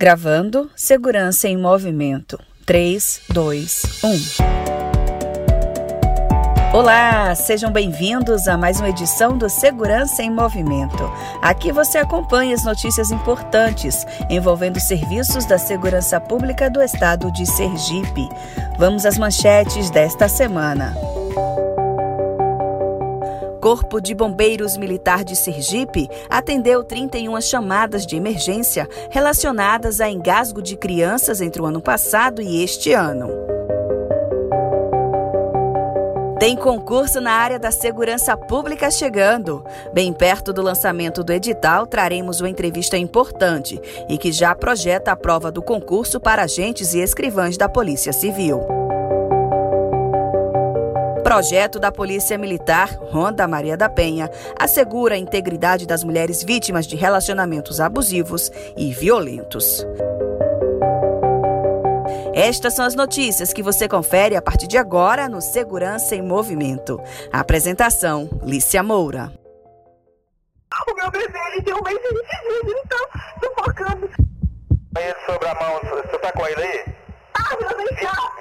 Gravando Segurança em Movimento. 3, 2, 1. Olá, sejam bem-vindos a mais uma edição do Segurança em Movimento. Aqui você acompanha as notícias importantes envolvendo serviços da segurança pública do estado de Sergipe. Vamos às manchetes desta semana. Corpo de Bombeiros Militar de Sergipe atendeu 31 chamadas de emergência relacionadas a engasgo de crianças entre o ano passado e este ano. Tem concurso na área da segurança pública chegando. Bem perto do lançamento do edital, traremos uma entrevista importante e que já projeta a prova do concurso para agentes e escrivães da Polícia Civil. Projeto da Polícia Militar, Ronda Maria da Penha, assegura a integridade das mulheres vítimas de relacionamentos abusivos e violentos. Estas são as notícias que você confere a partir de agora no Segurança em Movimento. A apresentação, Lícia Moura. O meu bebê, ele tem um mês e 20 dias, ele tá sufocando. Aí sobre a mão, você tá com ele aí?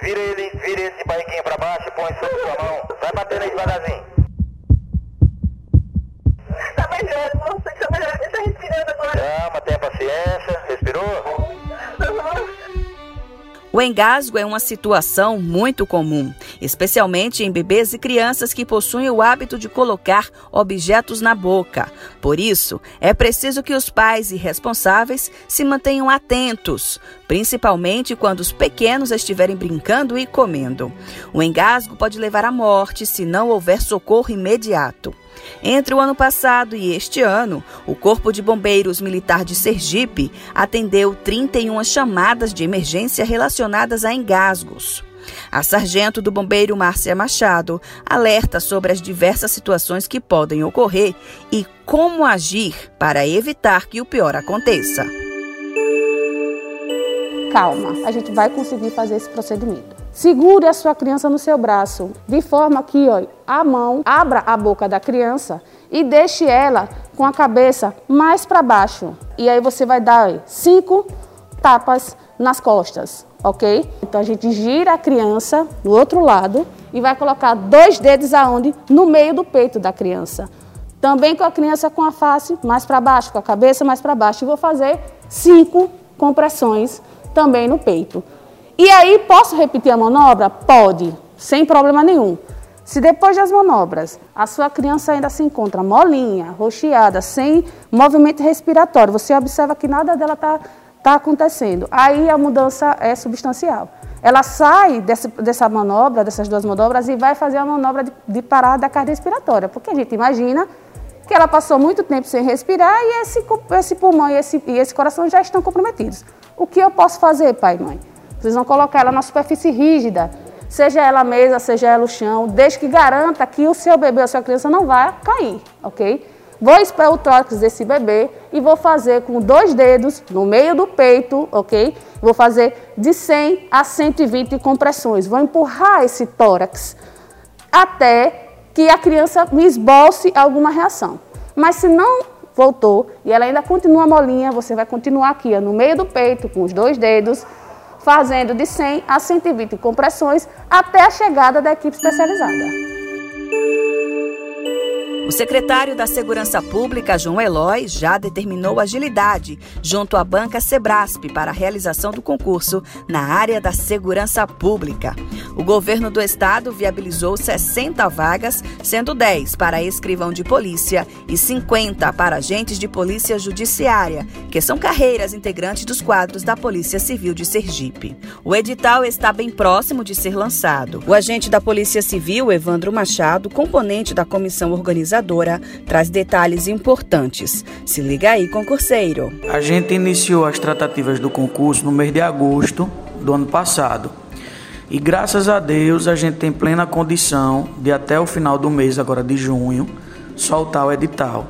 Vira ele, vira ele de barriguinha pra baixo e põe sobre sua mão. Vai batendo aí devagarzinho. Tá melhor, não sei se tá melhor. Ele tá respirando agora. Calma, tenha paciência. O engasgo é uma situação muito comum, especialmente em bebês e crianças que possuem o hábito de colocar objetos na boca. Por isso, é preciso que os pais e responsáveis se mantenham atentos, principalmente quando os pequenos estiverem brincando e comendo. O engasgo pode levar à morte se não houver socorro imediato. Entre o ano passado e este ano, o Corpo de Bombeiros Militar de Sergipe atendeu 31 chamadas de emergência relacionadas a engasgos. A sargento do bombeiro Márcia Machado alerta sobre as diversas situações que podem ocorrer e como agir para evitar que o pior aconteça. Calma, a gente vai conseguir fazer esse procedimento. Segure a sua criança no seu braço, de forma que ó, a mão abra a boca da criança e deixe ela com a cabeça mais para baixo. E aí você vai dar ó, cinco tapas nas costas, ok? Então a gente gira a criança do outro lado e vai colocar dois dedos aonde? No meio do peito da criança. Também com a criança com a face mais para baixo, com a cabeça mais para baixo. E vou fazer cinco compressões também no peito. E aí, posso repetir a manobra? Pode, sem problema nenhum. Se depois das manobras a sua criança ainda se encontra molinha, rocheada, sem movimento respiratório, você observa que nada dela está tá acontecendo, aí a mudança é substancial. Ela sai dessa, manobra, dessas duas manobras, e vai fazer a manobra de, de parada da carga respiratória, porque a gente imagina que ela passou muito tempo sem respirar e esse, esse pulmão e esse, e esse coração já estão comprometidos. O que eu posso fazer, pai e mãe? Vocês vão colocar ela na superfície rígida, seja ela a mesa, seja ela o chão, desde que garanta que o seu bebê ou a sua criança não vai cair, ok? Vou esperar o tórax desse bebê e vou fazer com dois dedos no meio do peito, ok? Vou fazer de 100 a 120 compressões. Vou empurrar esse tórax até que a criança me esboce alguma reação. Mas se não voltou e ela ainda continua molinha, você vai continuar aqui, ó, no meio do peito, com os dois dedos, fazendo de 100 a 120 compressões até a chegada da equipe especializada. O secretário da Segurança Pública, João Eloy, já determinou agilidade junto à banca Sebrasp para a realização do concurso na área da segurança pública. O governo do estado viabilizou 60 vagas, sendo 10 para escrivão de polícia e 50 para agentes de polícia judiciária, que são carreiras integrantes dos quadros da Polícia Civil de Sergipe. O edital está bem próximo de ser lançado. O agente da Polícia Civil, Evandro Machado, componente da comissão organizadora, traz detalhes importantes. Se liga aí, concurseiro. A gente iniciou as tratativas do concurso no mês de agosto do ano passado. E graças a Deus a gente tem plena condição de até o final do mês, agora de junho, soltar o edital.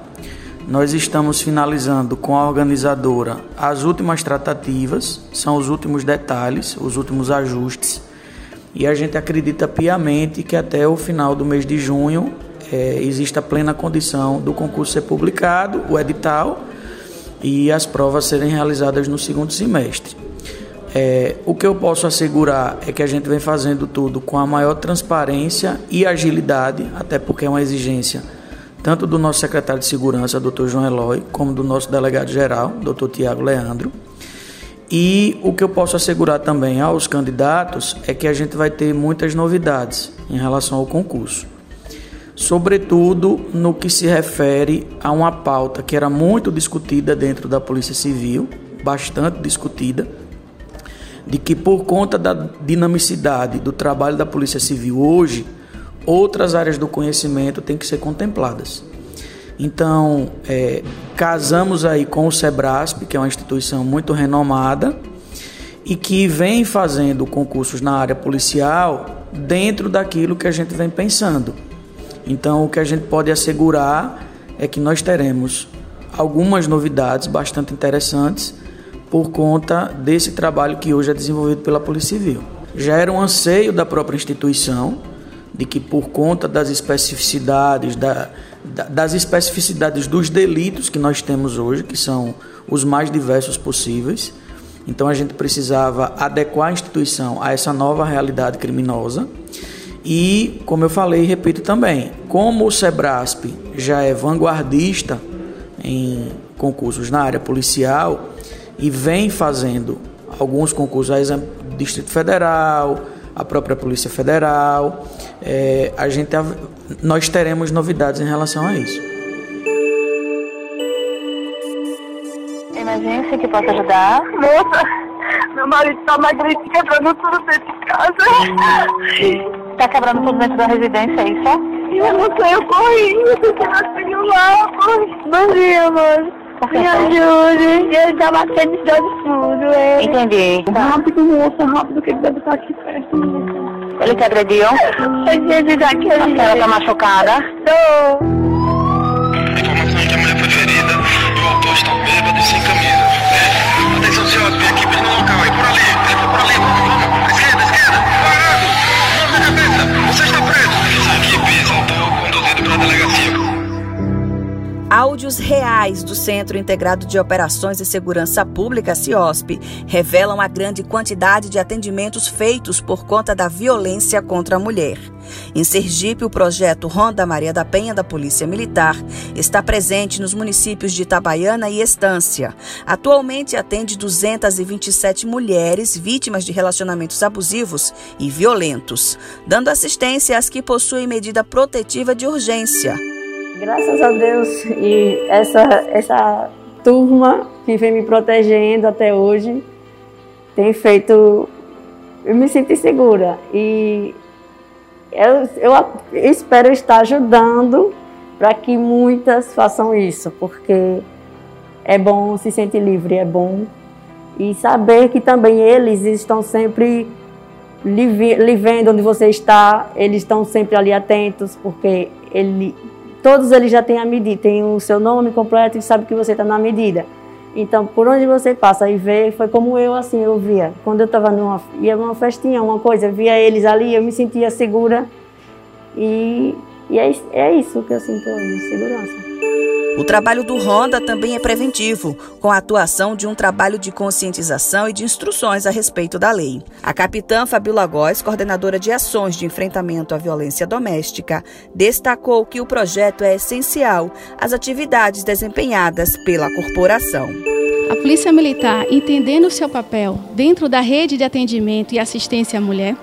Nós estamos finalizando com a organizadora as últimas tratativas, são os últimos detalhes, os últimos ajustes. E a gente acredita piamente que até o final do mês de junho é, existe a plena condição do concurso ser publicado, o edital, e as provas serem realizadas no segundo semestre. É, o que eu posso assegurar é que a gente vem fazendo tudo com a maior transparência e agilidade, até porque é uma exigência tanto do nosso secretário de Segurança, Dr. João Eloy, como do nosso delegado-geral, Dr. Tiago Leandro. E o que eu posso assegurar também aos candidatos é que a gente vai ter muitas novidades em relação ao concurso. Sobretudo no que se refere a uma pauta que era muito discutida dentro da Polícia Civil, bastante discutida, de que por conta da dinamicidade do trabalho da Polícia Civil hoje, outras áreas do conhecimento têm que ser contempladas. Então, é, casamos aí com o Sebrasp, que é uma instituição muito renomada e que vem fazendo concursos na área policial dentro daquilo que a gente vem pensando. Então, o que a gente pode assegurar é que nós teremos algumas novidades bastante interessantes por conta desse trabalho que hoje é desenvolvido pela Polícia Civil. Já era um anseio da própria instituição de que por conta das especificidades da, da, das especificidades dos delitos que nós temos hoje, que são os mais diversos possíveis, então a gente precisava adequar a instituição a essa nova realidade criminosa. E, como eu falei e repito também, como o Sebrasp já é vanguardista em concursos na área policial, e vem fazendo alguns concursos, a exemplo do Distrito Federal, a própria Polícia Federal. É, a gente, nós teremos novidades em relação a isso. Emergência que possa ajudar? Moça, meu marido está na gripe quebrando tudo dentro de casa. Está quebrando tudo dentro da residência, é isso? Eu não sei, eu corri, eu fiquei na celular, Bom dia, mãe. Me ajude. Ele tá batendo de fundo, é. Entendi. Rápido, moça, rápido, que ele deve estar aqui perto, moça. Ele te agrediu? Ele tá aqui. A senhora tá machucada? Tô. Áudios reais do Centro Integrado de Operações e Segurança Pública, CIOSP, revelam a grande quantidade de atendimentos feitos por conta da violência contra a mulher. Em Sergipe, o projeto Ronda Maria da Penha da Polícia Militar está presente nos municípios de Itabaiana e Estância. Atualmente atende 227 mulheres vítimas de relacionamentos abusivos e violentos, dando assistência às que possuem medida protetiva de urgência. Graças a Deus e essa, essa turma que vem me protegendo até hoje tem feito eu me sinto segura. E eu, eu espero estar ajudando para que muitas façam isso, porque é bom se sentir livre, é bom. E saber que também eles estão sempre lhe, lhe vendo onde você está, eles estão sempre ali atentos, porque ele todos eles já têm a medida, tem o seu nome completo e sabe que você está na medida. Então, por onde você passa e vê, foi como eu assim, eu via. Quando eu estava numa, ia numa festinha, uma coisa, via eles ali, eu me sentia segura. E, e é, é isso que eu sinto hoje, segurança. O trabalho do Ronda também é preventivo, com a atuação de um trabalho de conscientização e de instruções a respeito da lei. A capitã Fabiola Góes, coordenadora de ações de enfrentamento à violência doméstica, destacou que o projeto é essencial às atividades desempenhadas pela corporação. A Polícia Militar, entendendo o seu papel dentro da rede de atendimento e assistência à mulher,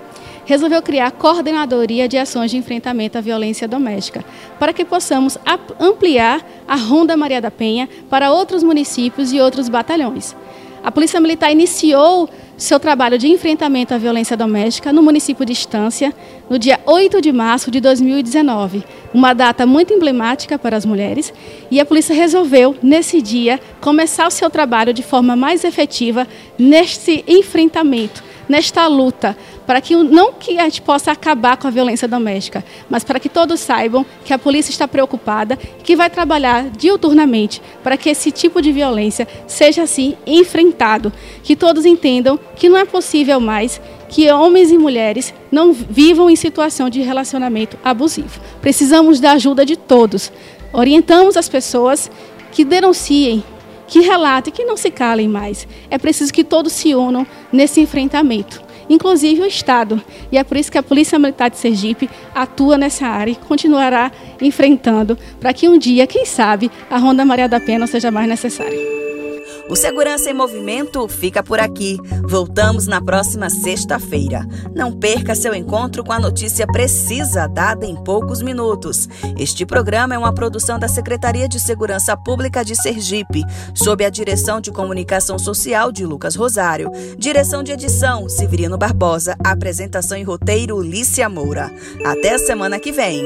resolveu criar a Coordenadoria de Ações de Enfrentamento à Violência Doméstica, para que possamos ampliar a Ronda Maria da Penha para outros municípios e outros batalhões. A Polícia Militar iniciou seu trabalho de enfrentamento à violência doméstica no município de Estância, no dia 8 de março de 2019, uma data muito emblemática para as mulheres, e a polícia resolveu, nesse dia, começar o seu trabalho de forma mais efetiva neste enfrentamento nesta luta, para que não que a gente possa acabar com a violência doméstica, mas para que todos saibam que a polícia está preocupada e que vai trabalhar diuturnamente para que esse tipo de violência seja assim enfrentado, que todos entendam que não é possível mais que homens e mulheres não vivam em situação de relacionamento abusivo. Precisamos da ajuda de todos. Orientamos as pessoas que denunciem que relatem, que não se calem mais. É preciso que todos se unam nesse enfrentamento inclusive o Estado. E é por isso que a Polícia Militar de Sergipe atua nessa área e continuará enfrentando para que um dia, quem sabe, a Ronda Maria da não seja mais necessária. O Segurança em Movimento fica por aqui. Voltamos na próxima sexta-feira. Não perca seu encontro com a notícia precisa dada em poucos minutos. Este programa é uma produção da Secretaria de Segurança Pública de Sergipe, sob a direção de comunicação social de Lucas Rosário, direção de edição Severino Barbosa, apresentação e roteiro Lícia Moura. Até a semana que vem.